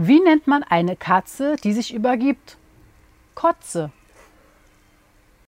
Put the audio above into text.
Wie nennt man eine Katze, die sich übergibt? Kotze.